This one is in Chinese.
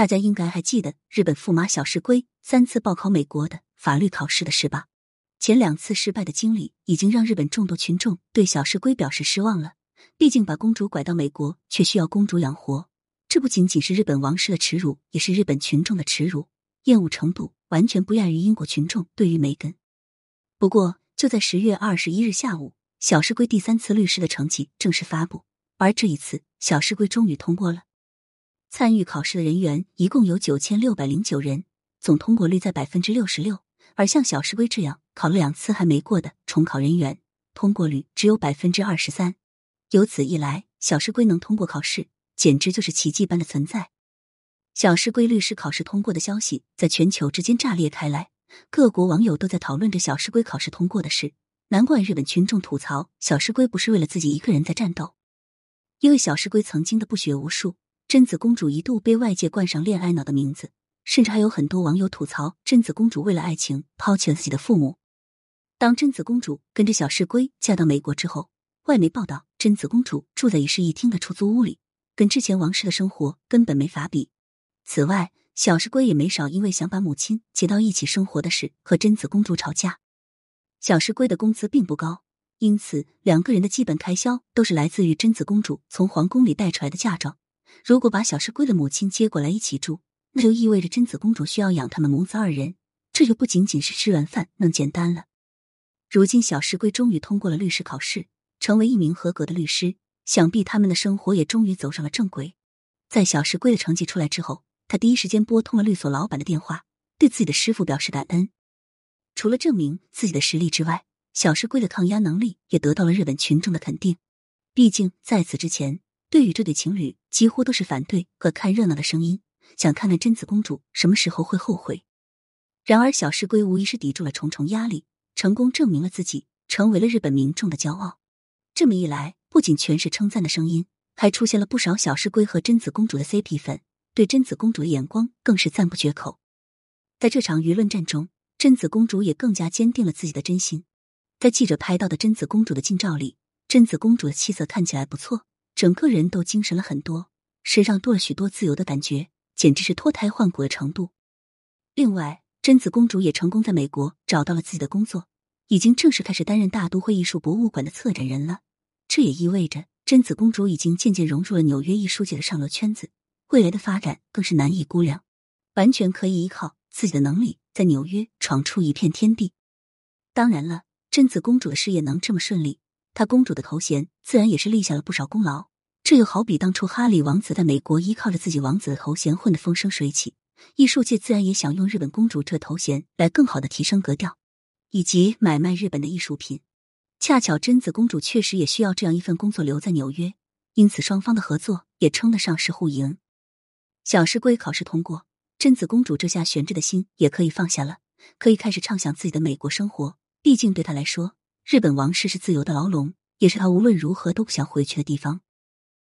大家应该还记得日本驸马小石龟三次报考美国的法律考试的事吧？前两次失败的经历已经让日本众多群众对小石龟表示失望了。毕竟把公主拐到美国，却需要公主养活，这不仅仅是日本王室的耻辱，也是日本群众的耻辱。厌恶程度完全不亚于英国群众对于梅根。不过，就在十月二十一日下午，小石龟第三次律师的成绩正式发布，而这一次，小石龟终于通过了。参与考试的人员一共有九千六百零九人，总通过率在百分之六十六。而像小石龟这样考了两次还没过的重考人员，通过率只有百分之二十三。由此一来，小石龟能通过考试，简直就是奇迹般的存在。小石龟律师考试通过的消息在全球之间炸裂开来，各国网友都在讨论着小石龟考试通过的事。难怪日本群众吐槽小石龟不是为了自己一个人在战斗，因为小石龟曾经的不学无术。贞子公主一度被外界冠上“恋爱脑”的名字，甚至还有很多网友吐槽贞子公主为了爱情抛弃了自己的父母。当贞子公主跟着小世龟嫁到美国之后，外媒报道贞子公主住在一室一厅的出租屋里，跟之前王室的生活根本没法比。此外，小世龟也没少因为想把母亲接到一起生活的事和贞子公主吵架。小世龟的工资并不高，因此两个人的基本开销都是来自于贞子公主从皇宫里带出来的嫁妆。如果把小石龟的母亲接过来一起住，那就意味着贞子公主需要养他们母子二人，这就不仅仅是吃软饭那么简单了。如今小石龟终于通过了律师考试，成为一名合格的律师，想必他们的生活也终于走上了正轨。在小石龟的成绩出来之后，他第一时间拨通了律所老板的电话，对自己的师傅表示感恩。除了证明自己的实力之外，小石龟的抗压能力也得到了日本群众的肯定。毕竟在此之前。对于这对情侣，几乎都是反对和看热闹的声音，想看看贞子公主什么时候会后悔。然而，小石龟无疑是抵住了重重压力，成功证明了自己，成为了日本民众的骄傲。这么一来，不仅全是称赞的声音，还出现了不少小石龟和贞子公主的 CP 粉，对贞子公主的眼光更是赞不绝口。在这场舆论战中，贞子公主也更加坚定了自己的真心。在记者拍到的贞子公主的近照里，贞子公主的气色看起来不错。整个人都精神了很多，身上多了许多自由的感觉，简直是脱胎换骨的程度。另外，贞子公主也成功在美国找到了自己的工作，已经正式开始担任大都会艺术博物馆的策展人了。这也意味着贞子公主已经渐渐融入了纽约艺术界的上流圈子，未来的发展更是难以估量，完全可以依靠自己的能力在纽约闯出一片天地。当然了，贞子公主的事业能这么顺利，她公主的头衔自然也是立下了不少功劳。这又好比当初哈里王子在美国依靠着自己王子的头衔混得风生水起，艺术界自然也想用日本公主这头衔来更好的提升格调，以及买卖日本的艺术品。恰巧贞子公主确实也需要这样一份工作留在纽约，因此双方的合作也称得上是互赢。小石龟考试通过，贞子公主这下悬着的心也可以放下了，可以开始畅想自己的美国生活。毕竟对她来说，日本王室是自由的牢笼，也是她无论如何都不想回去的地方。